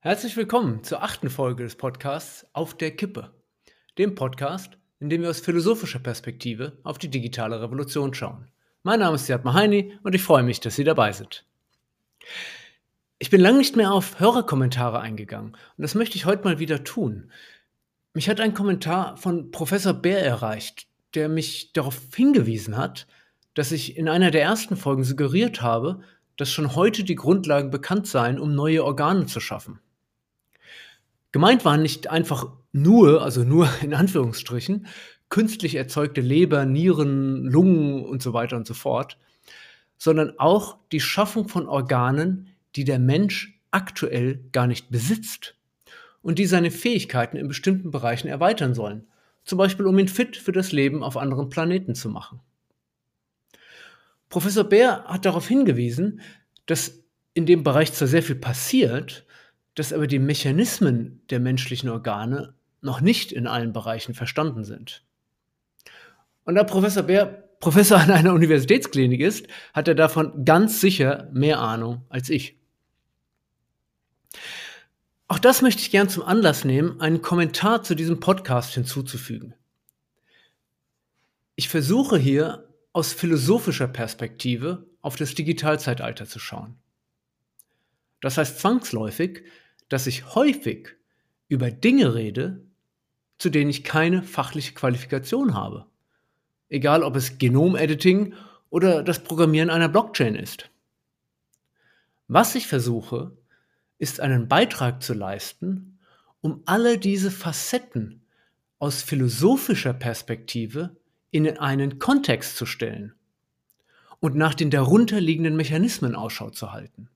Herzlich willkommen zur achten Folge des Podcasts Auf der Kippe, dem Podcast, in dem wir aus philosophischer Perspektive auf die digitale Revolution schauen. Mein Name ist Siad Mahaini und ich freue mich, dass Sie dabei sind. Ich bin lange nicht mehr auf Hörerkommentare eingegangen und das möchte ich heute mal wieder tun. Mich hat ein Kommentar von Professor Bär erreicht, der mich darauf hingewiesen hat, dass ich in einer der ersten Folgen suggeriert habe, dass schon heute die Grundlagen bekannt seien, um neue Organe zu schaffen. Gemeint waren nicht einfach nur, also nur in Anführungsstrichen, künstlich erzeugte Leber, Nieren, Lungen und so weiter und so fort, sondern auch die Schaffung von Organen, die der Mensch aktuell gar nicht besitzt und die seine Fähigkeiten in bestimmten Bereichen erweitern sollen, zum Beispiel um ihn fit für das Leben auf anderen Planeten zu machen. Professor Bär hat darauf hingewiesen, dass in dem Bereich zwar sehr viel passiert, dass aber die Mechanismen der menschlichen Organe noch nicht in allen Bereichen verstanden sind. Und da Professor Bär Professor an einer Universitätsklinik ist, hat er davon ganz sicher mehr Ahnung als ich. Auch das möchte ich gern zum Anlass nehmen, einen Kommentar zu diesem Podcast hinzuzufügen. Ich versuche hier aus philosophischer Perspektive auf das Digitalzeitalter zu schauen. Das heißt zwangsläufig, dass ich häufig über Dinge rede, zu denen ich keine fachliche Qualifikation habe. Egal ob es Genomediting oder das Programmieren einer Blockchain ist. Was ich versuche, ist einen Beitrag zu leisten, um alle diese Facetten aus philosophischer Perspektive in einen Kontext zu stellen und nach den darunterliegenden Mechanismen Ausschau zu halten.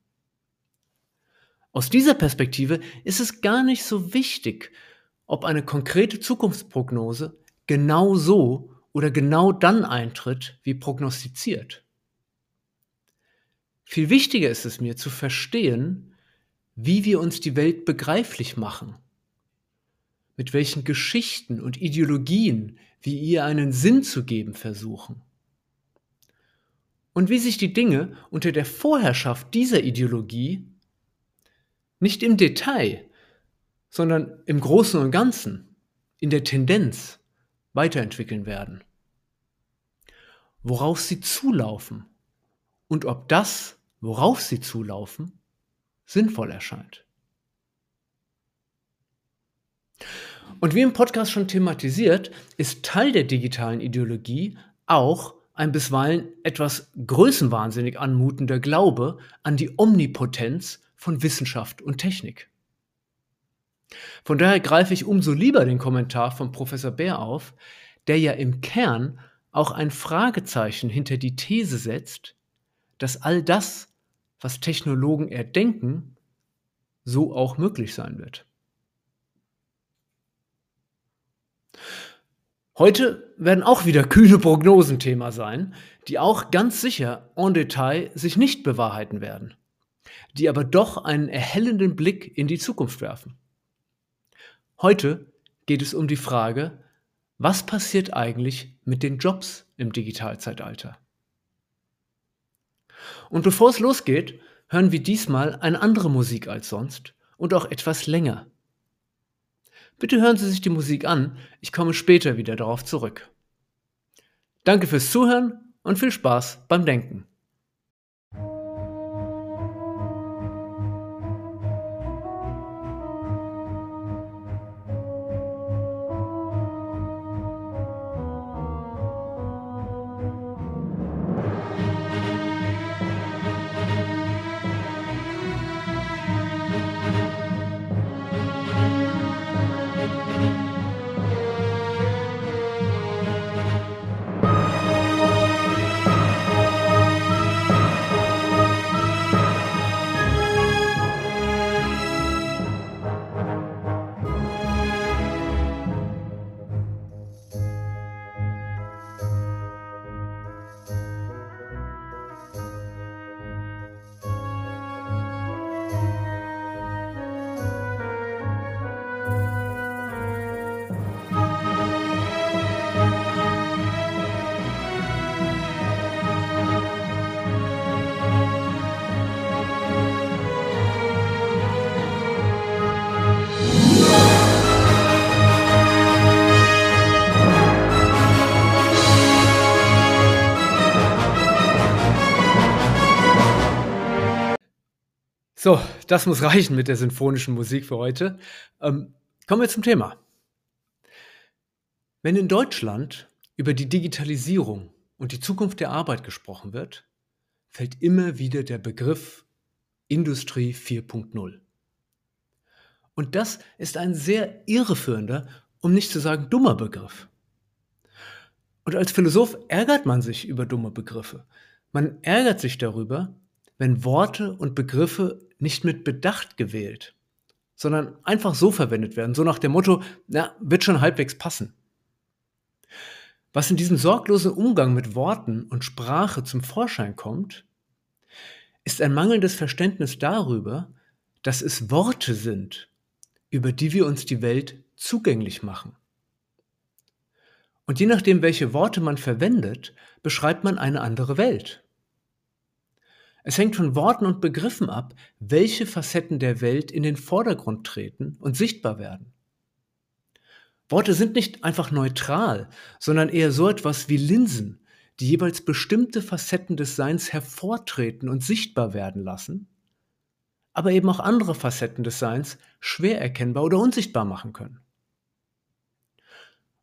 Aus dieser Perspektive ist es gar nicht so wichtig, ob eine konkrete Zukunftsprognose genau so oder genau dann eintritt, wie prognostiziert. Viel wichtiger ist es mir zu verstehen, wie wir uns die Welt begreiflich machen, mit welchen Geschichten und Ideologien wir ihr einen Sinn zu geben versuchen und wie sich die Dinge unter der Vorherrschaft dieser Ideologie nicht im Detail, sondern im Großen und Ganzen, in der Tendenz weiterentwickeln werden. Worauf sie zulaufen und ob das, worauf sie zulaufen, sinnvoll erscheint. Und wie im Podcast schon thematisiert, ist Teil der digitalen Ideologie auch ein bisweilen etwas größenwahnsinnig anmutender Glaube an die Omnipotenz von Wissenschaft und Technik. Von daher greife ich umso lieber den Kommentar von Professor Bär auf, der ja im Kern auch ein Fragezeichen hinter die These setzt, dass all das, was Technologen erdenken, so auch möglich sein wird. Heute werden auch wieder kühne Prognosen Thema sein, die auch ganz sicher en Detail sich nicht bewahrheiten werden die aber doch einen erhellenden Blick in die Zukunft werfen. Heute geht es um die Frage, was passiert eigentlich mit den Jobs im Digitalzeitalter? Und bevor es losgeht, hören wir diesmal eine andere Musik als sonst und auch etwas länger. Bitte hören Sie sich die Musik an, ich komme später wieder darauf zurück. Danke fürs Zuhören und viel Spaß beim Denken. So, das muss reichen mit der sinfonischen Musik für heute. Ähm, kommen wir zum Thema. Wenn in Deutschland über die Digitalisierung und die Zukunft der Arbeit gesprochen wird, fällt immer wieder der Begriff Industrie 4.0. Und das ist ein sehr irreführender, um nicht zu sagen dummer Begriff. Und als Philosoph ärgert man sich über dumme Begriffe. Man ärgert sich darüber, wenn Worte und Begriffe nicht mit Bedacht gewählt, sondern einfach so verwendet werden, so nach dem Motto, na, wird schon halbwegs passen. Was in diesem sorglosen Umgang mit Worten und Sprache zum Vorschein kommt, ist ein mangelndes Verständnis darüber, dass es Worte sind, über die wir uns die Welt zugänglich machen. Und je nachdem, welche Worte man verwendet, beschreibt man eine andere Welt. Es hängt von Worten und Begriffen ab, welche Facetten der Welt in den Vordergrund treten und sichtbar werden. Worte sind nicht einfach neutral, sondern eher so etwas wie Linsen, die jeweils bestimmte Facetten des Seins hervortreten und sichtbar werden lassen, aber eben auch andere Facetten des Seins schwer erkennbar oder unsichtbar machen können.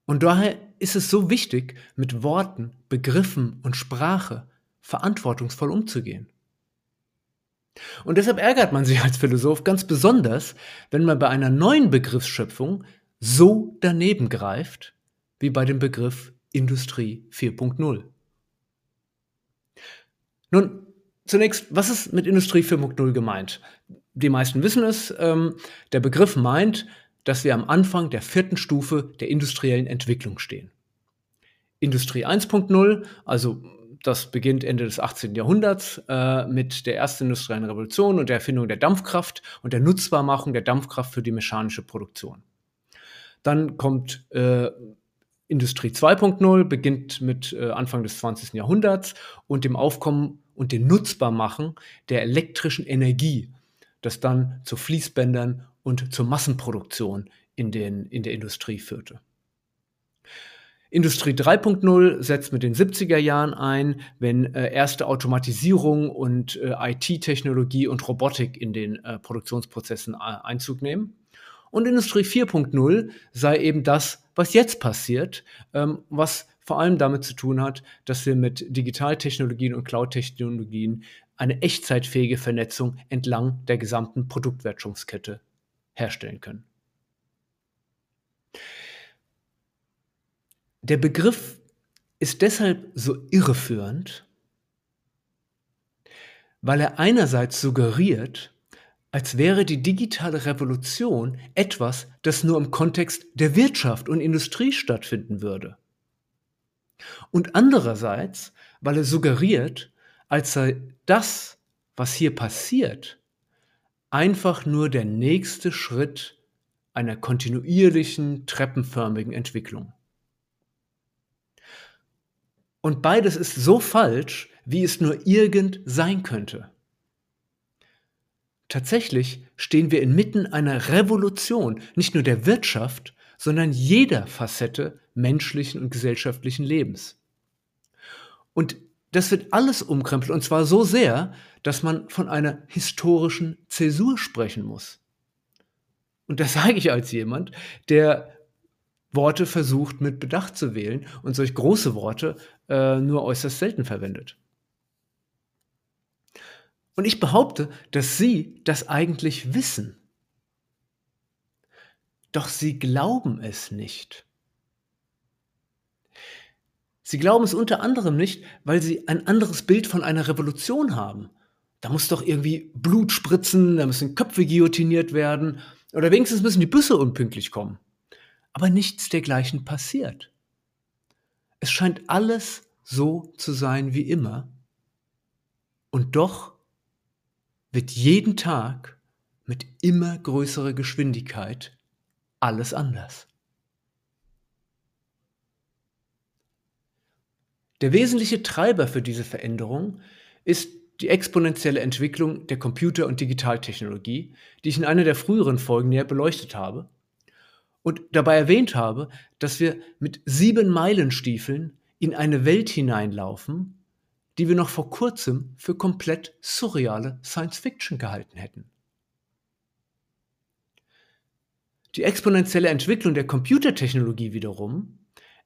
Und daher ist es so wichtig, mit Worten, Begriffen und Sprache verantwortungsvoll umzugehen. Und deshalb ärgert man sich als Philosoph ganz besonders, wenn man bei einer neuen Begriffsschöpfung so daneben greift wie bei dem Begriff Industrie 4.0. Nun, zunächst, was ist mit Industrie 4.0 gemeint? Die meisten wissen es, ähm, der Begriff meint, dass wir am Anfang der vierten Stufe der industriellen Entwicklung stehen. Industrie 1.0, also das beginnt Ende des 18. Jahrhunderts äh, mit der ersten industriellen Revolution und der Erfindung der Dampfkraft und der Nutzbarmachung der Dampfkraft für die mechanische Produktion. Dann kommt äh, Industrie 2.0, beginnt mit äh, Anfang des 20. Jahrhunderts und dem Aufkommen und dem Nutzbarmachen der elektrischen Energie, das dann zu Fließbändern und zur Massenproduktion in, den, in der Industrie führte. Industrie 3.0 setzt mit den 70er Jahren ein, wenn äh, erste Automatisierung und äh, IT-Technologie und Robotik in den äh, Produktionsprozessen äh, Einzug nehmen. Und Industrie 4.0 sei eben das, was jetzt passiert, ähm, was vor allem damit zu tun hat, dass wir mit Digitaltechnologien und Cloud-Technologien eine echtzeitfähige Vernetzung entlang der gesamten Produktwertschöpfungskette herstellen können. Der Begriff ist deshalb so irreführend, weil er einerseits suggeriert, als wäre die digitale Revolution etwas, das nur im Kontext der Wirtschaft und Industrie stattfinden würde. Und andererseits, weil er suggeriert, als sei das, was hier passiert, einfach nur der nächste Schritt einer kontinuierlichen, treppenförmigen Entwicklung. Und beides ist so falsch, wie es nur irgend sein könnte. Tatsächlich stehen wir inmitten einer Revolution, nicht nur der Wirtschaft, sondern jeder Facette menschlichen und gesellschaftlichen Lebens. Und das wird alles umkrempelt, und zwar so sehr, dass man von einer historischen Zäsur sprechen muss. Und das sage ich als jemand, der Worte versucht mit Bedacht zu wählen und solch große Worte äh, nur äußerst selten verwendet. Und ich behaupte, dass Sie das eigentlich wissen. Doch Sie glauben es nicht. Sie glauben es unter anderem nicht, weil Sie ein anderes Bild von einer Revolution haben. Da muss doch irgendwie Blut spritzen, da müssen Köpfe guillotiniert werden oder wenigstens müssen die Büsse unpünktlich kommen aber nichts dergleichen passiert. Es scheint alles so zu sein wie immer, und doch wird jeden Tag mit immer größerer Geschwindigkeit alles anders. Der wesentliche Treiber für diese Veränderung ist die exponentielle Entwicklung der Computer- und Digitaltechnologie, die ich in einer der früheren Folgen näher beleuchtet habe und dabei erwähnt habe, dass wir mit sieben Meilenstiefeln in eine Welt hineinlaufen, die wir noch vor kurzem für komplett surreale Science-Fiction gehalten hätten. Die exponentielle Entwicklung der Computertechnologie wiederum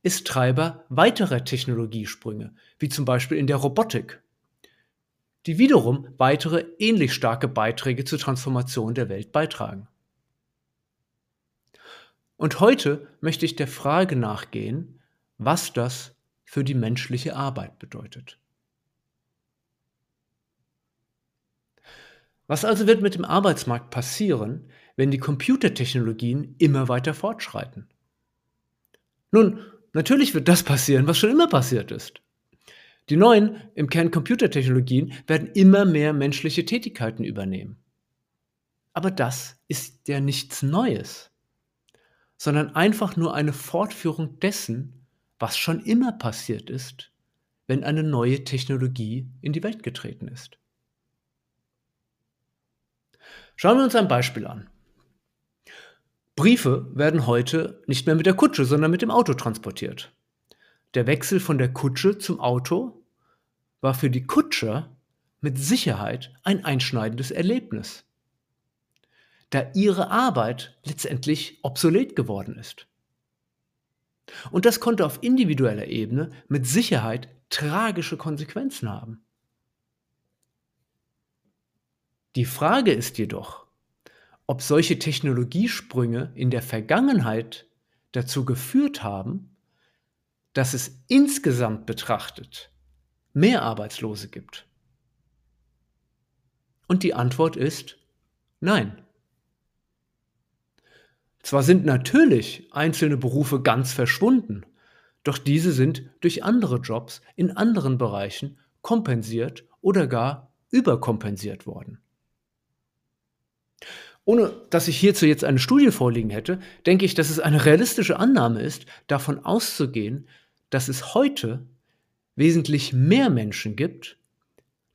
ist Treiber weiterer Technologiesprünge, wie zum Beispiel in der Robotik, die wiederum weitere ähnlich starke Beiträge zur Transformation der Welt beitragen. Und heute möchte ich der Frage nachgehen, was das für die menschliche Arbeit bedeutet. Was also wird mit dem Arbeitsmarkt passieren, wenn die Computertechnologien immer weiter fortschreiten? Nun, natürlich wird das passieren, was schon immer passiert ist. Die neuen, im Kern Computertechnologien, werden immer mehr menschliche Tätigkeiten übernehmen. Aber das ist ja nichts Neues, sondern einfach nur eine Fortführung dessen, was schon immer passiert ist, wenn eine neue Technologie in die Welt getreten ist. Schauen wir uns ein Beispiel an. Briefe werden heute nicht mehr mit der Kutsche, sondern mit dem Auto transportiert. Der Wechsel von der Kutsche zum Auto war für die Kutscher mit Sicherheit ein einschneidendes Erlebnis, da ihre Arbeit letztendlich obsolet geworden ist. Und das konnte auf individueller Ebene mit Sicherheit tragische Konsequenzen haben. Die Frage ist jedoch, ob solche Technologiesprünge in der Vergangenheit dazu geführt haben, dass es insgesamt betrachtet mehr Arbeitslose gibt. Und die Antwort ist nein. Zwar sind natürlich einzelne Berufe ganz verschwunden, doch diese sind durch andere Jobs in anderen Bereichen kompensiert oder gar überkompensiert worden. Ohne dass ich hierzu jetzt eine Studie vorliegen hätte, denke ich, dass es eine realistische Annahme ist, davon auszugehen, dass es heute wesentlich mehr Menschen gibt,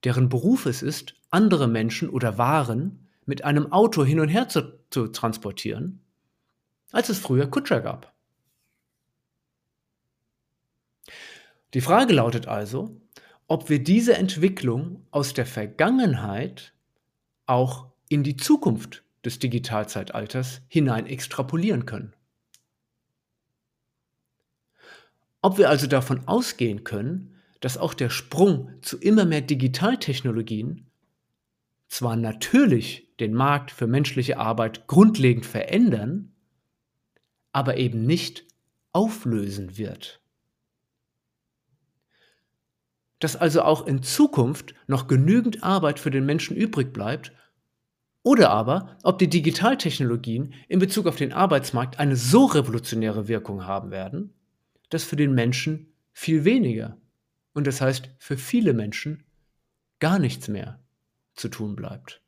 deren Beruf es ist, andere Menschen oder Waren mit einem Auto hin und her zu, zu transportieren, als es früher Kutscher gab. Die Frage lautet also, ob wir diese Entwicklung aus der Vergangenheit auch in die Zukunft des Digitalzeitalters hinein extrapolieren können. Ob wir also davon ausgehen können, dass auch der Sprung zu immer mehr Digitaltechnologien zwar natürlich den Markt für menschliche Arbeit grundlegend verändern, aber eben nicht auflösen wird. Dass also auch in Zukunft noch genügend Arbeit für den Menschen übrig bleibt, oder aber, ob die Digitaltechnologien in Bezug auf den Arbeitsmarkt eine so revolutionäre Wirkung haben werden, dass für den Menschen viel weniger und das heißt für viele Menschen gar nichts mehr zu tun bleibt.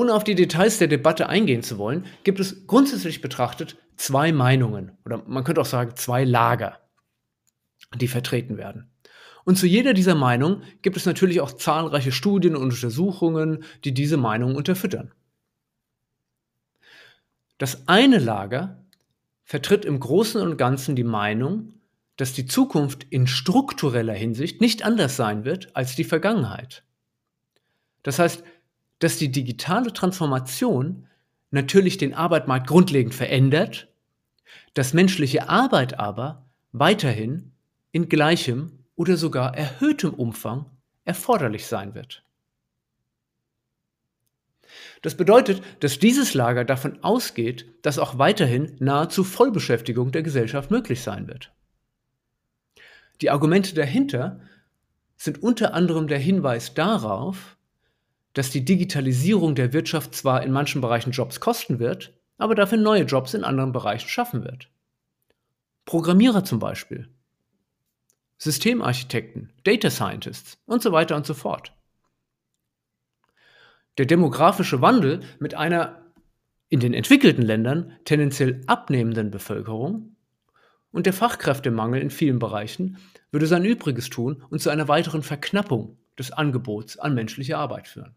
Ohne auf die Details der Debatte eingehen zu wollen, gibt es grundsätzlich betrachtet zwei Meinungen oder man könnte auch sagen zwei Lager, die vertreten werden. Und zu jeder dieser Meinungen gibt es natürlich auch zahlreiche Studien und Untersuchungen, die diese Meinung unterfüttern. Das eine Lager vertritt im Großen und Ganzen die Meinung, dass die Zukunft in struktureller Hinsicht nicht anders sein wird als die Vergangenheit. Das heißt, dass die digitale Transformation natürlich den Arbeitsmarkt grundlegend verändert, dass menschliche Arbeit aber weiterhin in gleichem oder sogar erhöhtem Umfang erforderlich sein wird. Das bedeutet, dass dieses Lager davon ausgeht, dass auch weiterhin nahezu Vollbeschäftigung der Gesellschaft möglich sein wird. Die Argumente dahinter sind unter anderem der Hinweis darauf, dass die Digitalisierung der Wirtschaft zwar in manchen Bereichen Jobs kosten wird, aber dafür neue Jobs in anderen Bereichen schaffen wird. Programmierer zum Beispiel, Systemarchitekten, Data Scientists und so weiter und so fort. Der demografische Wandel mit einer in den entwickelten Ländern tendenziell abnehmenden Bevölkerung und der Fachkräftemangel in vielen Bereichen würde sein Übriges tun und zu einer weiteren Verknappung des Angebots an menschlicher Arbeit führen.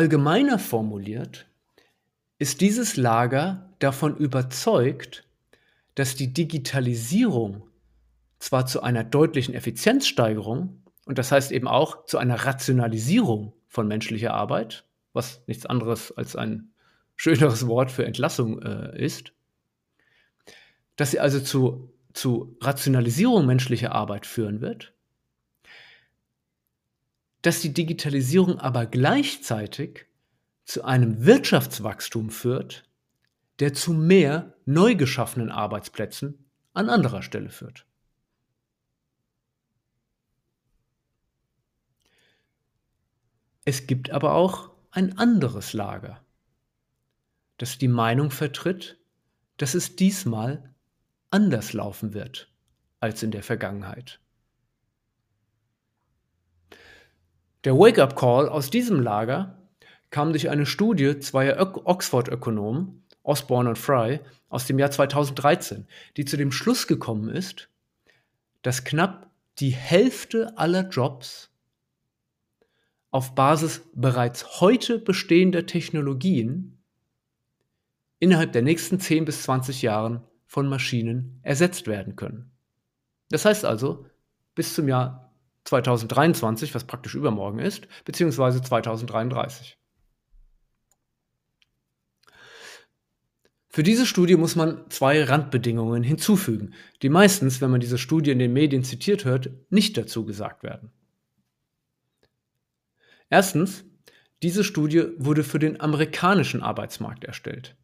Allgemeiner formuliert ist dieses Lager davon überzeugt, dass die Digitalisierung zwar zu einer deutlichen Effizienzsteigerung Und das heißt eben auch zu einer Rationalisierung von menschlicher Arbeit, was nichts anderes als ein schöneres Wort für Entlassung äh, ist, dass sie also zu, zu Rationalisierung menschlicher Arbeit führen wird, dass die Digitalisierung aber gleichzeitig zu einem Wirtschaftswachstum führt, der zu mehr neu geschaffenen Arbeitsplätzen an anderer Stelle führt. Es gibt aber auch ein anderes Lager, das die Meinung vertritt, dass es diesmal anders laufen wird als in der Vergangenheit. Der Wake-up-Call aus diesem Lager kam durch eine Studie zweier Oxford-Ökonomen, Osborne und Fry, aus dem Jahr 2013, die zu dem Schluss gekommen ist, dass knapp die Hälfte aller Jobs auf Basis bereits heute bestehender Technologien innerhalb der nächsten 10 bis 20 Jahren von Maschinen ersetzt werden können. Das heißt also, bis zum Jahr 2023, was praktisch übermorgen ist, beziehungsweise 2033. Für diese Studie muss man zwei Randbedingungen hinzufügen, die meistens, wenn man diese Studie in den Medien zitiert hört, nicht dazu gesagt werden. Erstens, diese Studie wurde für den amerikanischen Arbeitsmarkt erstellt.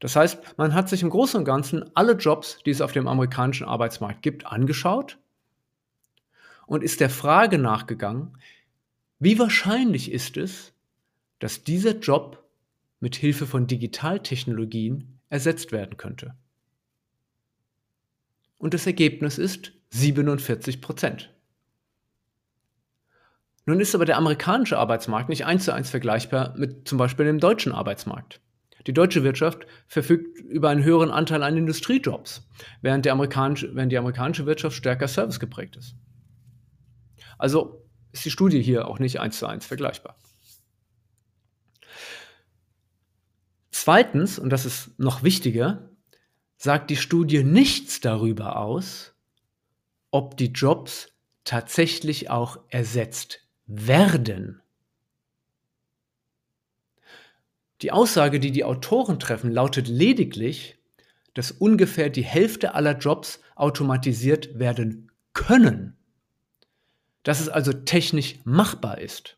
Das heißt, man hat sich im Großen und Ganzen alle Jobs, die es auf dem amerikanischen Arbeitsmarkt gibt, angeschaut und ist der Frage nachgegangen, wie wahrscheinlich ist es, dass dieser Job mit Hilfe von Digitaltechnologien ersetzt werden könnte. Und das Ergebnis ist 47 Prozent. Nun ist aber der amerikanische Arbeitsmarkt nicht eins zu eins vergleichbar mit zum Beispiel dem deutschen Arbeitsmarkt. Die deutsche Wirtschaft verfügt über einen höheren Anteil an Industriejobs, während, der amerikanische, während die amerikanische Wirtschaft stärker servicegeprägt ist. Also ist die Studie hier auch nicht eins zu eins vergleichbar. Zweitens, und das ist noch wichtiger, sagt die Studie nichts darüber aus, ob die Jobs tatsächlich auch ersetzt werden. Die Aussage, die die Autoren treffen, lautet lediglich, dass ungefähr die Hälfte aller Jobs automatisiert werden können. Dass es also technisch machbar ist.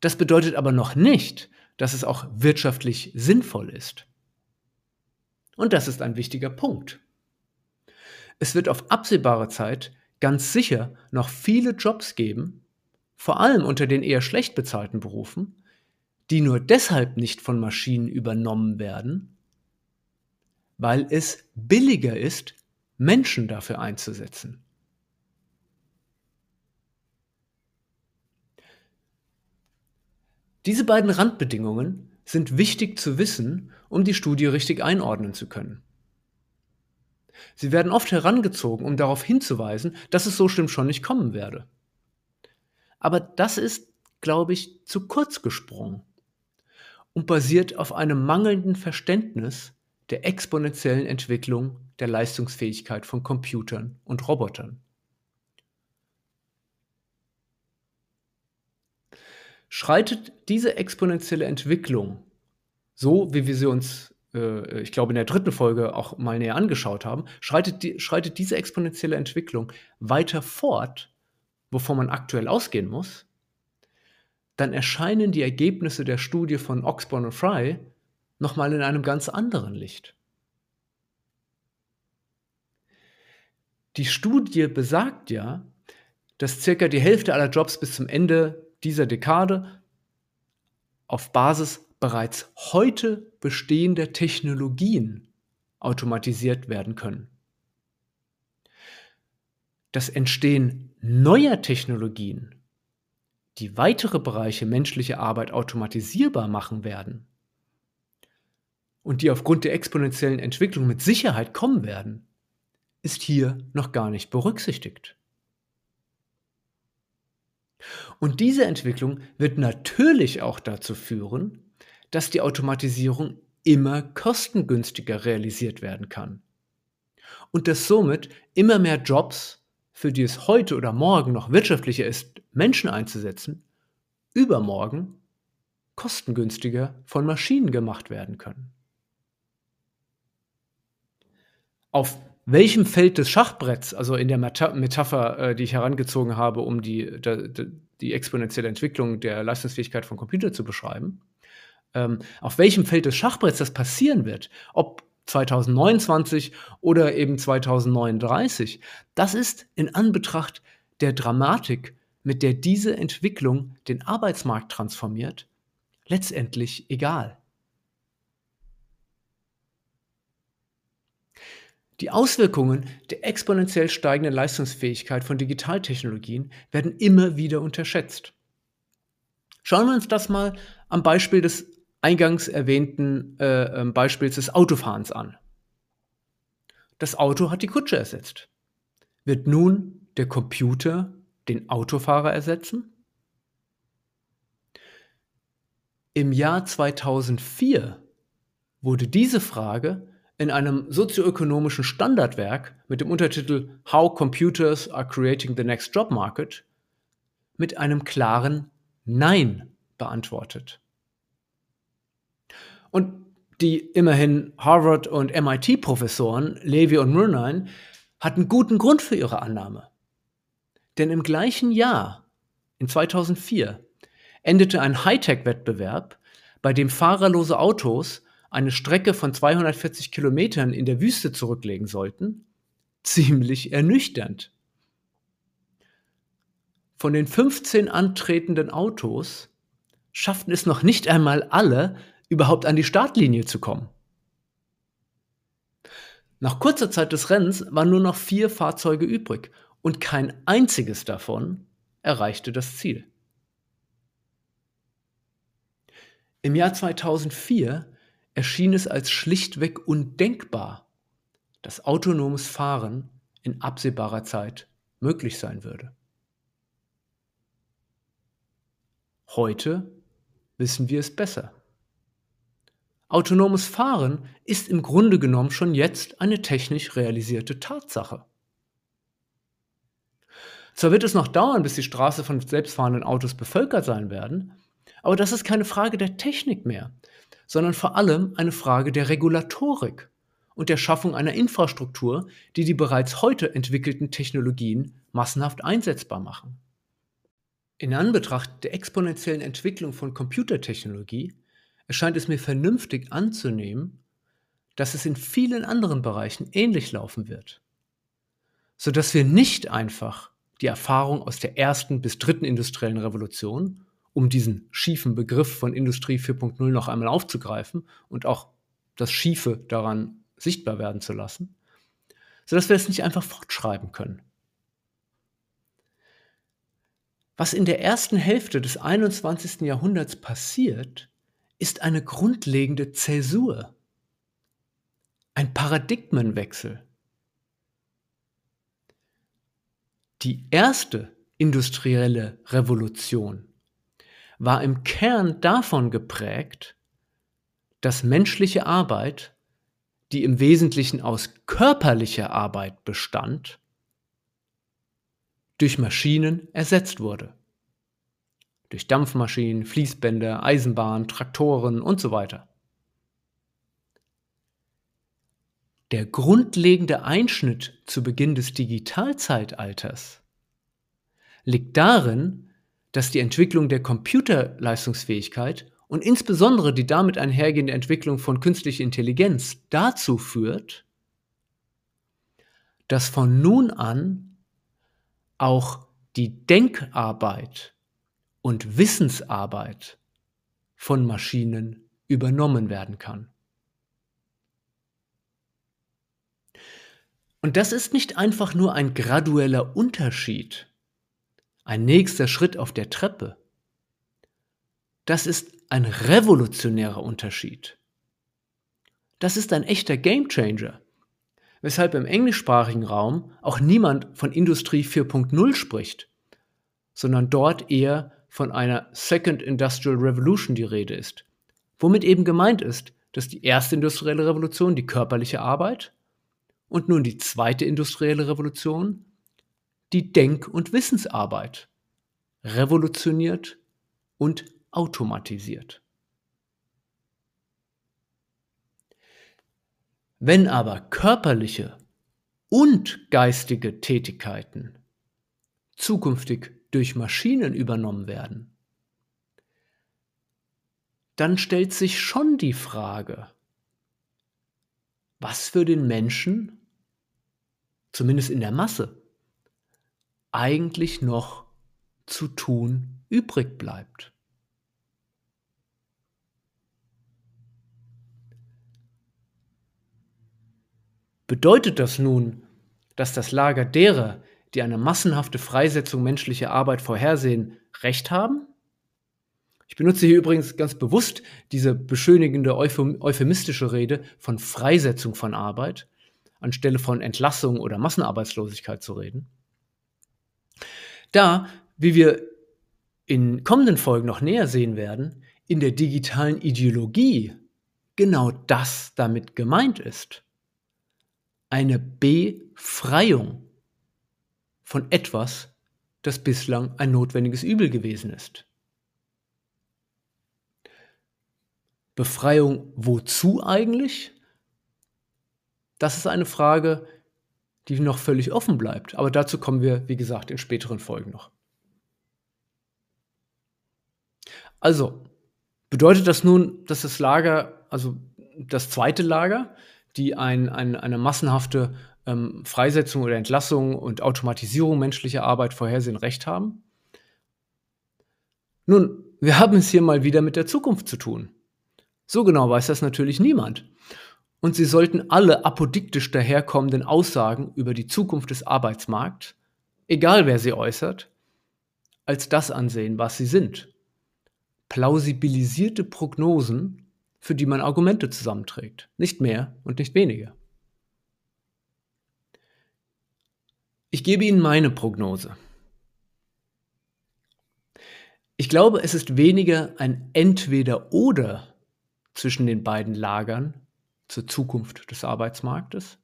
Das bedeutet aber noch nicht, dass es auch wirtschaftlich sinnvoll ist. Und das ist ein wichtiger Punkt. Es wird auf absehbare Zeit ganz sicher noch viele Jobs geben, vor allem unter den eher schlecht bezahlten Berufen, die nur deshalb nicht von Maschinen übernommen werden, weil es billiger ist, Menschen dafür einzusetzen. Diese beiden Randbedingungen sind wichtig zu wissen, um die Studie richtig einordnen zu können. Sie werden oft herangezogen, um darauf hinzuweisen, dass es so schlimm schon nicht kommen werde. Aber das ist, glaube ich, zu kurz gesprungen und basiert auf einem mangelnden Verständnis der exponentiellen Entwicklung der Leistungsfähigkeit von Computern und Robotern. Schreitet diese exponentielle Entwicklung, so wie wir sie uns, äh, ich glaube, in der dritten Folge auch mal näher angeschaut haben, schreitet, die, schreitet diese exponentielle Entwicklung weiter fort, wovon man aktuell ausgehen muss, dann erscheinen die Ergebnisse der Studie von Oxborn und Fry nochmal in einem ganz anderen Licht. Die Studie besagt ja, dass circa die Hälfte aller Jobs bis zum Ende dieser Dekade auf Basis bereits heute bestehender Technologien automatisiert werden können. Das Entstehen neuer Technologien die weitere Bereiche menschlicher Arbeit automatisierbar machen werden und die aufgrund der exponentiellen Entwicklung mit Sicherheit kommen werden, ist hier noch gar nicht berücksichtigt. Und diese Entwicklung wird natürlich auch dazu führen, dass die Automatisierung immer kostengünstiger realisiert werden kann und dass somit immer mehr Jobs für die es heute oder morgen noch wirtschaftlicher ist, Menschen einzusetzen, übermorgen kostengünstiger von Maschinen gemacht werden können. Auf welchem Feld des Schachbretts, also in der Metapher, äh, die ich herangezogen habe, um die, die, die, exponentielle Entwicklung der Leistungsfähigkeit von Computern zu beschreiben, ähm, auf welchem Feld des Schachbretts das passieren wird, ob 2029 oder eben 2039, das ist in Anbetracht der Dramatik, mit der diese Entwicklung den Arbeitsmarkt transformiert, letztendlich egal. Die Auswirkungen der exponentiell steigenden Leistungsfähigkeit von Digitaltechnologien werden immer wieder unterschätzt. Schauen wir uns das mal am Beispiel des eingangs erwähnten äh, ähm, Beispiels des Autofahrens an. Das Auto hat die Kutsche ersetzt. Wird nun der Computer den Autofahrer ersetzen? Im Jahr 2004 wurde diese Frage in einem sozioökonomischen Standardwerk mit dem Untertitel How Computers are Creating the Next Job Market mit einem klaren Nein beantwortet. Und die immerhin Harvard- und MIT-Professoren Levy und Murnine hatten guten Grund für ihre Annahme. Denn im gleichen Jahr, in 2004, endete ein Hightech-Wettbewerb, bei dem fahrerlose Autos eine Strecke von 240 Kilometern in der Wüste zurücklegen sollten, ziemlich ernüchternd. Von den 15 antretenden Autos schafften es noch nicht einmal alle, überhaupt an die Startlinie zu kommen. Nach kurzer Zeit des Rennens waren nur noch vier Fahrzeuge übrig und kein einziges davon erreichte das Ziel. Im Jahr 2004 erschien es als schlichtweg undenkbar, dass autonomes Fahren in absehbarer Zeit möglich sein würde. Heute wissen wir es besser. Autonomes Fahren ist im Grunde genommen schon jetzt eine technisch realisierte Tatsache. Zwar wird es noch dauern, bis die Straße von selbstfahrenden Autos bevölkert sein werden, aber das ist keine Frage der Technik mehr, sondern vor allem eine Frage der Regulatorik und der Schaffung einer Infrastruktur, die die bereits heute entwickelten Technologien massenhaft einsetzbar machen. In Anbetracht der exponentiellen Entwicklung von Computertechnologie erscheint es mir vernünftig anzunehmen, dass es in vielen anderen Bereichen ähnlich laufen wird, sodass wir nicht einfach die Erfahrung aus der ersten bis dritten industriellen Revolution, um diesen schiefen Begriff von Industrie 4.0 noch einmal aufzugreifen und auch das Schiefe daran sichtbar werden zu lassen, sodass wir es nicht einfach fortschreiben können. Was in der ersten Hälfte des 21. Jahrhunderts passiert, ist eine grundlegende Zäsur, ein Paradigmenwechsel. Die erste industrielle Revolution war im Kern davon geprägt, dass menschliche Arbeit, die im Wesentlichen aus körperlicher Arbeit bestand, durch Maschinen ersetzt wurde durch Dampfmaschinen, Fließbänder, Eisenbahnen, Traktoren und so weiter. Der grundlegende Einschnitt zu Beginn des Digitalzeitalters liegt darin, dass die Entwicklung der Computerleistungsfähigkeit und insbesondere die damit einhergehende Entwicklung von künstlicher Intelligenz dazu führt, dass von nun an auch die Denkarbeit und Wissensarbeit von Maschinen übernommen werden kann. Und das ist nicht einfach nur ein gradueller Unterschied, ein nächster Schritt auf der Treppe. Das ist ein revolutionärer Unterschied. Das ist ein echter Gamechanger, weshalb im englischsprachigen Raum auch niemand von Industrie 4.0 spricht, sondern dort eher von einer Second Industrial Revolution die Rede ist, womit eben gemeint ist, dass die erste industrielle Revolution die körperliche Arbeit und nun die zweite industrielle Revolution die Denk- und Wissensarbeit, revolutioniert und automatisiert. Wenn aber körperliche und geistige Tätigkeiten zukünftig durch Maschinen übernommen werden, dann stellt sich schon die Frage, was für den Menschen, zumindest in der Masse, eigentlich noch zu tun übrig bleibt. Bedeutet das nun, dass das Lager derer, die eine massenhafte Freisetzung menschlicher Arbeit vorhersehen, recht haben? Ich benutze hier übrigens ganz bewusst diese beschönigende euphemistische Rede von Freisetzung von Arbeit, anstelle von Entlassung oder Massenarbeitslosigkeit zu reden. Da, wie wir in kommenden Folgen noch näher sehen werden, in der digitalen Ideologie genau das damit gemeint ist eine Befreiung von etwas, das bislang ein notwendiges Übel gewesen ist. Befreiung wozu eigentlich? Das ist eine Frage, die noch völlig offen bleibt. Aber dazu kommen wir, wie gesagt, in späteren Folgen noch. Also, bedeutet das nun, dass das Lager, also das zweite Lager, die ein, ein, eine massenhafte ähm, Freisetzung oder Entlassung und Automatisierung menschlicher Arbeit vorhersehen, recht haben? Nun, wir haben es hier mal wieder mit der Zukunft zu tun. So genau weiß das natürlich niemand. Und sie sollten alle apodiktisch daherkommenden Aussagen über die Zukunft des Arbeitsmarkts, egal wer sie äußert, als das ansehen, was sie sind. Plausibilisierte Prognosen für die man Argumente zusammenträgt. Nicht mehr und nicht weniger. Ich gebe Ihnen meine Prognose. Ich glaube, es ist weniger ein Entweder-Oder zwischen den beiden Lagern zur Zukunft des Arbeitsmarktes.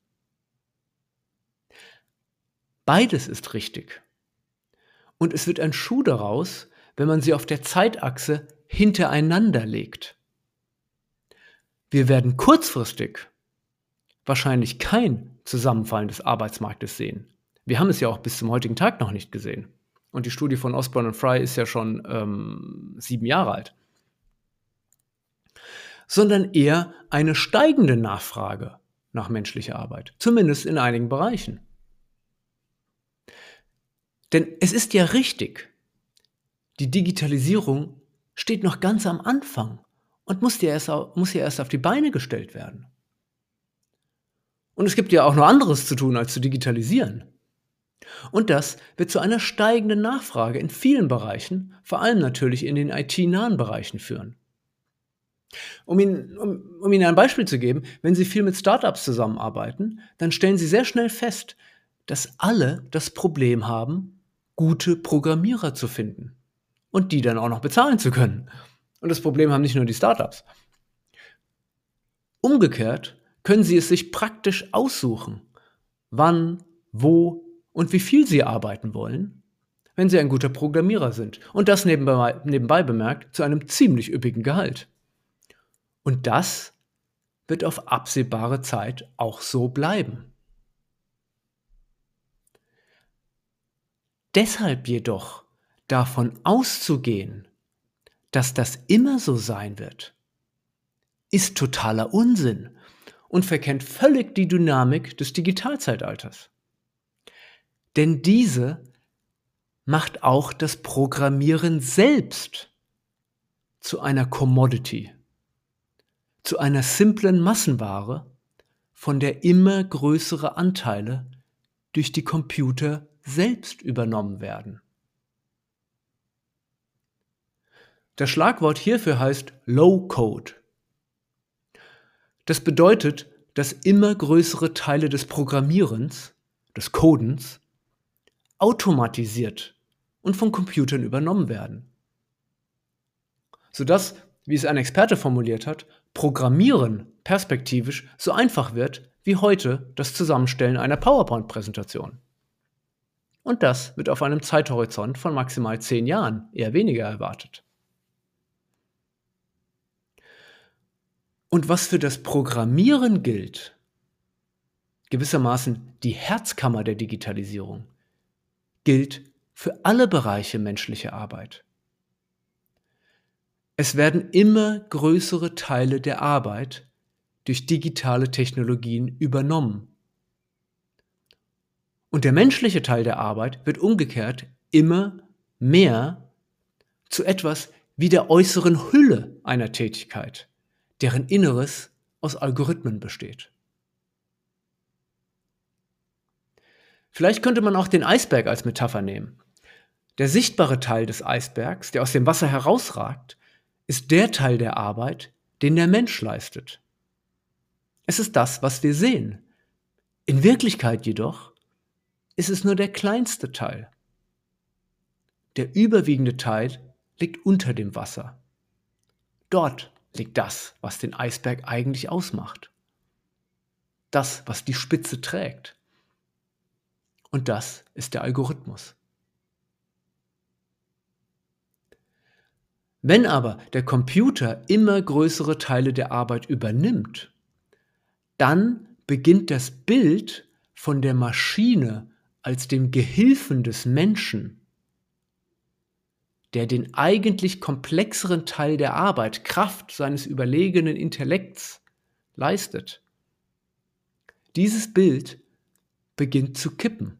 Beides ist richtig. Und es wird ein Schuh daraus, wenn man sie auf der Zeitachse hintereinander legt. Wir werden kurzfristig wahrscheinlich kein Zusammenfallen des Arbeitsmarktes sehen. Wir haben es ja auch bis zum heutigen Tag noch nicht gesehen. Und die Studie von Osborne und Fry ist ja schon ähm, sieben Jahre alt. Sondern eher eine steigende Nachfrage nach menschlicher Arbeit, zumindest in einigen Bereichen. Denn es ist ja richtig, die Digitalisierung steht noch ganz am Anfang und muss ja erst, muss ja erst auf die Beine gestellt werden. Und es gibt ja auch noch anderes zu tun, als zu digitalisieren. Und das wird zu einer steigenden Nachfrage in vielen Bereichen, vor allem natürlich in den IT-nahen Bereichen führen. Um Ihnen, um, um Ihnen ein Beispiel zu geben, wenn Sie viel mit Startups zusammenarbeiten, dann stellen Sie sehr schnell fest, dass alle das Problem haben, gute Programmierer zu finden und die dann auch noch bezahlen zu können. Und das Problem haben nicht nur die Startups. Umgekehrt können Sie es sich praktisch aussuchen, wann, wo und wie viel Sie arbeiten wollen, wenn Sie ein guter Programmierer sind. Und das nebenbei, nebenbei bemerkt zu einem ziemlich üppigen Gehalt. Und das wird auf absehbare Zeit auch so bleiben. Deshalb jedoch davon auszugehen, dass das immer so sein wird, ist totaler Unsinn und verkennt völlig die Dynamik des Digitalzeitalters. Denn diese macht auch das Programmieren selbst zu einer Commodity, zu einer simplen Massenware, von der immer größere Anteile durch die Computer selbst übernommen werden. Das Schlagwort hierfür heißt Low Code. Das bedeutet, dass immer größere Teile des Programmierens, des Codens, automatisiert und von Computern übernommen werden. Sodass, wie es ein Experte formuliert hat, Programmieren perspektivisch so einfach wird wie heute das Zusammenstellen einer PowerPoint-Präsentation. Und das wird auf einem Zeithorizont von maximal zehn Jahren, eher weniger erwartet. Und was für das Programmieren gilt, gewissermaßen die Herzkammer der Digitalisierung, gilt für alle Bereiche menschlicher Arbeit. Es werden immer größere Teile der Arbeit durch digitale Technologien übernommen. Und der menschliche Teil der Arbeit wird umgekehrt immer mehr zu etwas wie der äußeren Hülle einer Tätigkeit, deren Inneres aus Algorithmen besteht. Vielleicht könnte man auch den Eisberg als Metapher nehmen. Der sichtbare Teil des Eisbergs, der aus dem Wasser herausragt, ist der Teil der Arbeit, den der Mensch leistet. Es ist das, was wir sehen. In Wirklichkeit jedoch ist es nur der kleinste Teil. Der überwiegende Teil liegt unter dem Wasser. Dort liegt das, was den Eisberg eigentlich ausmacht. Das, was die Spitze trägt. Und das ist der Algorithmus. Wenn aber der Computer immer größere Teile der Arbeit übernimmt, dann beginnt das Bild von der Maschine als dem Gehilfen des Menschen, der den eigentlich komplexeren Teil der Arbeit, Kraft seines überlegenen Intellekts leistet. Dieses Bild beginnt zu kippen.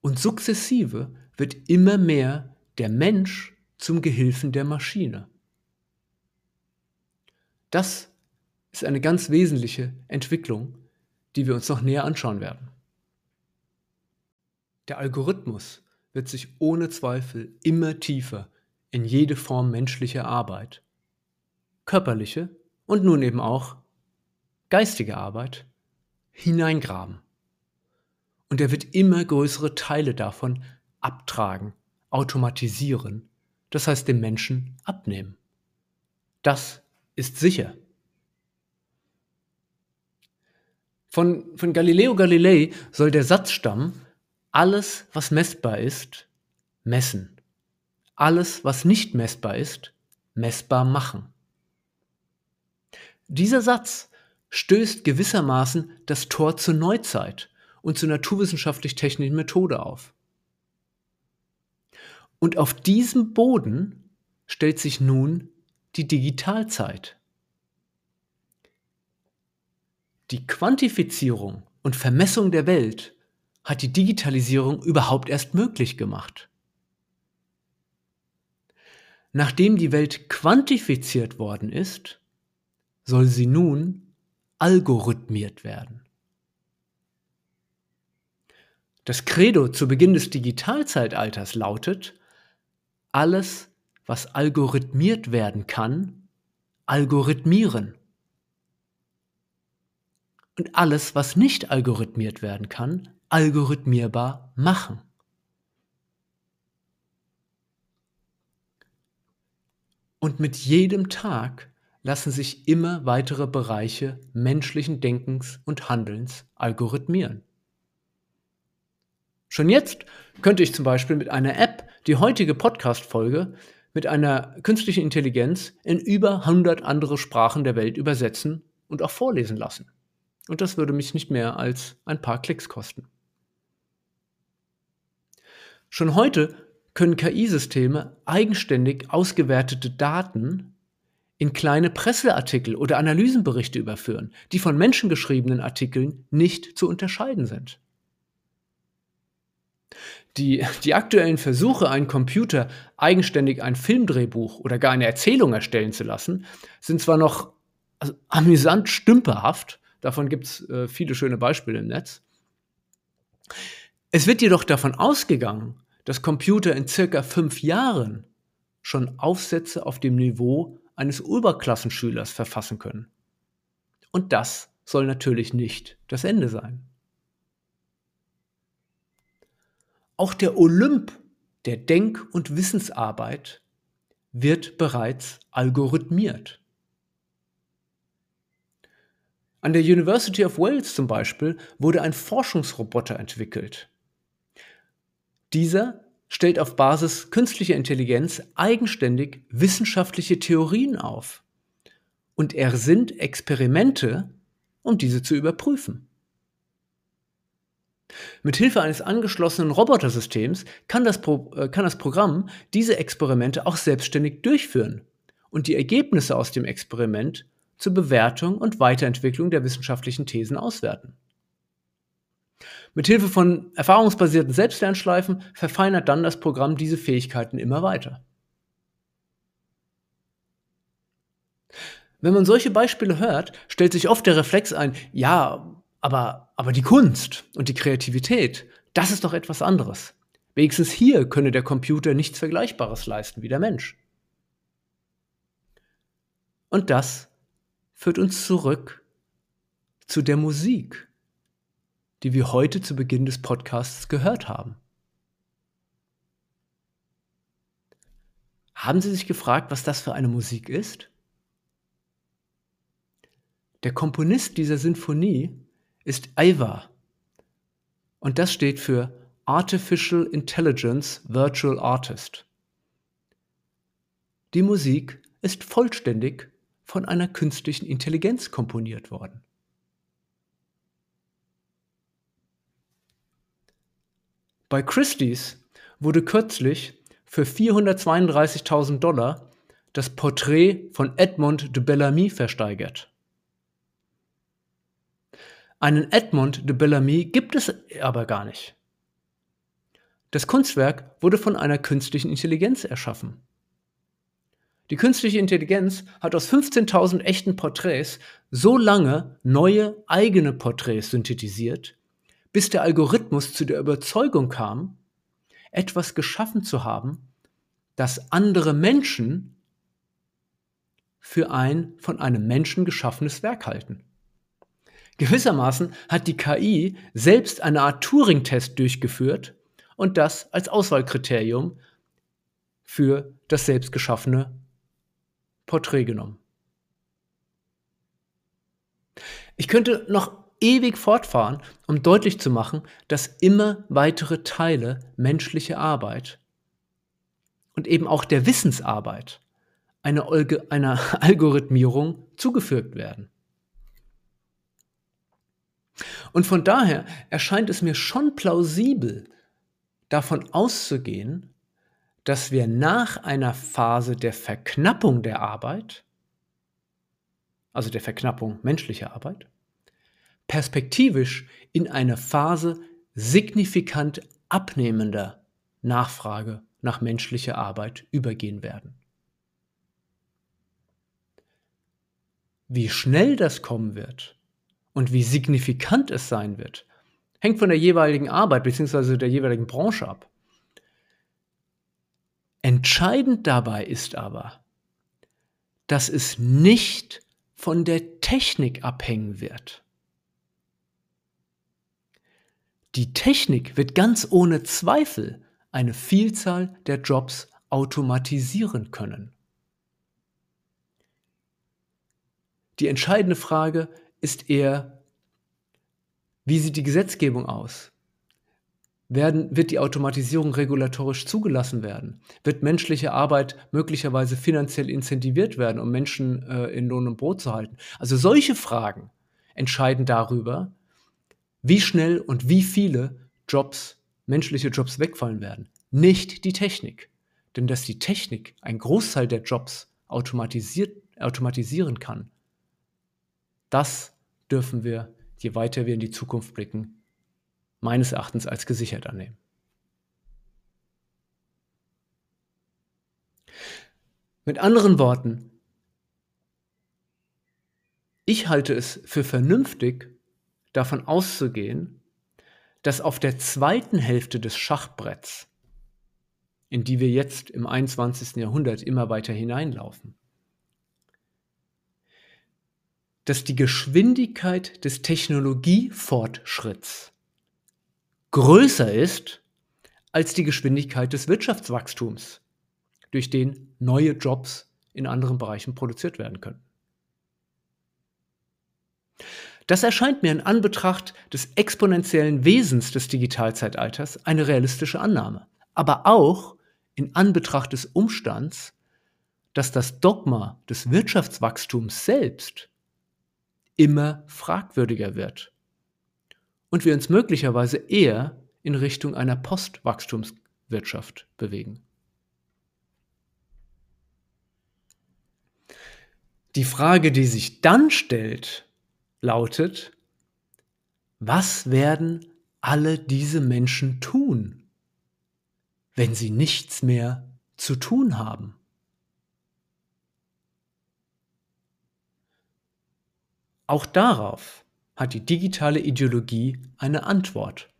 Und sukzessive wird immer mehr der Mensch zum Gehilfen der Maschine. Das ist eine ganz wesentliche Entwicklung, die wir uns noch näher anschauen werden. Der Algorithmus wird sich ohne Zweifel immer tiefer in jede Form menschlicher Arbeit, körperliche und nun eben auch geistige Arbeit hineingraben. Und er wird immer größere Teile davon abtragen, automatisieren, das heißt dem Menschen abnehmen. Das ist sicher. Von, von Galileo Galilei soll der Satz stammen, alles, was messbar ist, messen. Alles, was nicht messbar ist, messbar machen. Dieser Satz stößt gewissermaßen das Tor zur Neuzeit und zur naturwissenschaftlich-technischen Methode auf. Und auf diesem Boden stellt sich nun die Digitalzeit. Die Quantifizierung und Vermessung der Welt hat die Digitalisierung überhaupt erst möglich gemacht. Nachdem die Welt quantifiziert worden ist, soll sie nun algorithmiert werden. Das Credo zu Beginn des Digitalzeitalters lautet, alles, was algorithmiert werden kann, algorithmieren und alles, was nicht algorithmiert werden kann, algorithmierbar machen. Und mit jedem Tag lassen sich immer weitere Bereiche menschlichen Denkens und Handelns algorithmieren. Schon jetzt könnte ich zum Beispiel mit einer App die heutige Podcast-Folge mit einer künstlichen Intelligenz in über 100 andere Sprachen der Welt übersetzen und auch vorlesen lassen. Und das würde mich nicht mehr als ein paar Klicks kosten. Schon heute können KI-Systeme eigenständig ausgewertete Daten in kleine Presseartikel oder Analysenberichte überführen, die von menschengeschriebenen Artikeln nicht zu unterscheiden sind. Die, die aktuellen Versuche, einen Computer eigenständig ein Filmdrehbuch oder gar eine Erzählung erstellen zu lassen, sind zwar noch also, amüsant stümperhaft, Davon gibt es äh, viele schöne Beispiele im Netz. Es wird jedoch davon ausgegangen, dass Computer in circa fünf Jahren schon Aufsätze auf dem Niveau eines Oberklassenschülers verfassen können. Und das soll natürlich nicht das Ende sein. Auch der Olymp der Denk- und Wissensarbeit wird bereits algorithmiert. An der University of Wales zum Beispiel wurde ein Forschungsroboter entwickelt. Dieser stellt auf Basis künstlicher Intelligenz eigenständig wissenschaftliche Theorien auf und er sind Experimente, um diese zu überprüfen. Mit Hilfe eines angeschlossenen Robotersystems kann das, Pro äh, kann das Programm diese Experimente auch selbstständig durchführen und die Ergebnisse aus dem Experiment zur Bewertung und Weiterentwicklung der wissenschaftlichen Thesen auswerten. Mit Hilfe von erfahrungsbasierten Selbstlernschleifen verfeinert dann das Programm diese Fähigkeiten immer weiter. Wenn man solche Beispiele hört, stellt sich oft der Reflex ein, ja, aber, aber die Kunst und die Kreativität, das ist doch etwas anderes. Wenigstens hier könne der Computer nichts Vergleichbares leisten wie der Mensch. Und das führt uns zurück zu der Musik, die wir heute zu Beginn des Podcasts gehört haben. Haben Sie sich gefragt, was das für eine Musik ist? Der Komponist dieser Sinfonie ist Aiva und das steht für Artificial Intelligence Virtual Artist. Die Musik ist vollständig von einer künstlichen Intelligenz komponiert worden. Bei Christie's wurde kürzlich für 432.000 Dollar das Porträt von Edmond de Bellamy versteigert. Einen Edmond de Bellamy gibt es aber gar nicht. Das Kunstwerk wurde von einer künstlichen Intelligenz erschaffen. Die künstliche Intelligenz hat aus 15.000 echten Porträts so lange neue eigene Porträts synthetisiert, bis der Algorithmus zu der Überzeugung kam, etwas geschaffen zu haben, das andere Menschen für ein von einem Menschen geschaffenes Werk halten. Gewissermaßen hat die KI selbst eine Art Turing-Test durchgeführt und das als Auswahlkriterium für das selbstgeschaffene Porträt genommen. Ich könnte noch ewig fortfahren, um deutlich zu machen, dass immer weitere Teile menschlicher Arbeit und eben auch der Wissensarbeit einer Algorithmierung zugefügt werden. Und von daher erscheint es mir schon plausibel, davon auszugehen, dass wir nach einer Phase der Verknappung der Arbeit, also der Verknappung menschlicher Arbeit, perspektivisch in eine Phase signifikant abnehmender Nachfrage nach menschlicher Arbeit übergehen werden. Wie schnell das kommen wird und wie signifikant es sein wird, hängt von der jeweiligen Arbeit bzw. der jeweiligen Branche ab. Entscheidend dabei ist aber, dass es nicht von der Technik abhängen wird. Die Technik wird ganz ohne Zweifel eine Vielzahl der Jobs automatisieren können. Die entscheidende Frage ist eher, wie sieht die Gesetzgebung aus? Werden, wird die Automatisierung regulatorisch zugelassen werden? Wird menschliche Arbeit möglicherweise finanziell incentiviert werden, um Menschen äh, in Lohn und Brot zu halten? Also solche Fragen entscheiden darüber, wie schnell und wie viele Jobs, menschliche Jobs wegfallen werden. Nicht die Technik. Denn dass die Technik einen Großteil der Jobs automatisiert, automatisieren kann, das dürfen wir, je weiter wir in die Zukunft blicken, meines Erachtens als gesichert annehmen. Mit anderen Worten, ich halte es für vernünftig, davon auszugehen, dass auf der zweiten Hälfte des Schachbretts, in die wir jetzt im 21. Jahrhundert immer weiter hineinlaufen, dass die Geschwindigkeit des Technologiefortschritts größer ist als die Geschwindigkeit des Wirtschaftswachstums, durch den neue Jobs in anderen Bereichen produziert werden können. Das erscheint mir in Anbetracht des exponentiellen Wesens des Digitalzeitalters eine realistische Annahme. Aber auch in Anbetracht des Umstands, dass das Dogma des Wirtschaftswachstums selbst immer fragwürdiger wird und wir uns möglicherweise eher in Richtung einer Postwachstumswirtschaft bewegen. Die Frage, die sich dann stellt, lautet, was werden alle diese Menschen tun, wenn sie nichts mehr zu tun haben? Auch darauf hat die digitale Ideologie eine Antwort,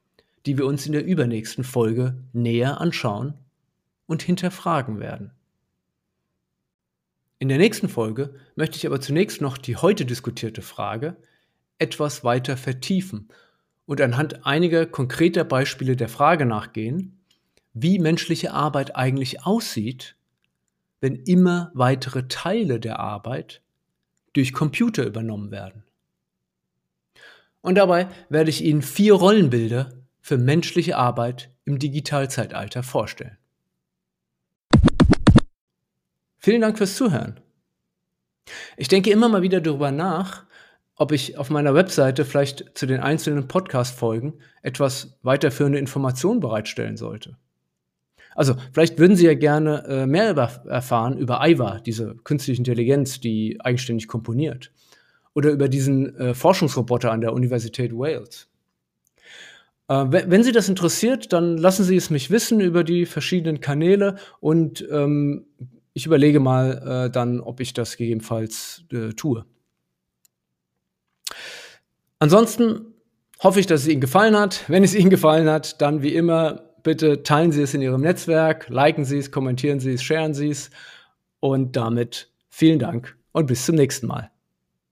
die wir uns in der übernächsten Folge näher anschauen und hinterfragen werden. In der nächsten Folge möchte ich aber zunächst noch die heute diskutierte Frage etwas weiter vertiefen und anhand einiger konkreter Beispiele der Frage nachgehen, wie menschliche Arbeit eigentlich aussieht, wenn immer weitere Teile der Arbeit durch Computer übernommen werden. Und dabei werde ich Ihnen vier Rollenbilder für menschliche Arbeit im Digitalzeitalter vorstellen. Vielen Dank fürs Zuhören. Ich denke immer mal wieder darüber nach, ob ich auf meiner Webseite vielleicht zu den einzelnen Podcast-Folgen etwas weiterführende Informationen bereitstellen sollte. Also, vielleicht würden Sie ja gerne äh, mehr über, erfahren über AIVA, diese künstliche Intelligenz, die eigenständig komponiert. Oder über diesen äh, Forschungsroboter an der Universität Wales. Äh, wenn Sie das interessiert, dann lassen Sie es mich wissen über die verschiedenen Kanäle und ähm, ich überlege mal äh, dann, ob ich das gegebenenfalls äh, tue. Ansonsten hoffe ich, dass es Ihnen gefallen hat. Wenn es Ihnen gefallen hat, dann wie immer bitte teilen Sie es in Ihrem Netzwerk, liken Sie es, kommentieren Sie es, sharen Sie es und damit vielen Dank und bis zum nächsten Mal.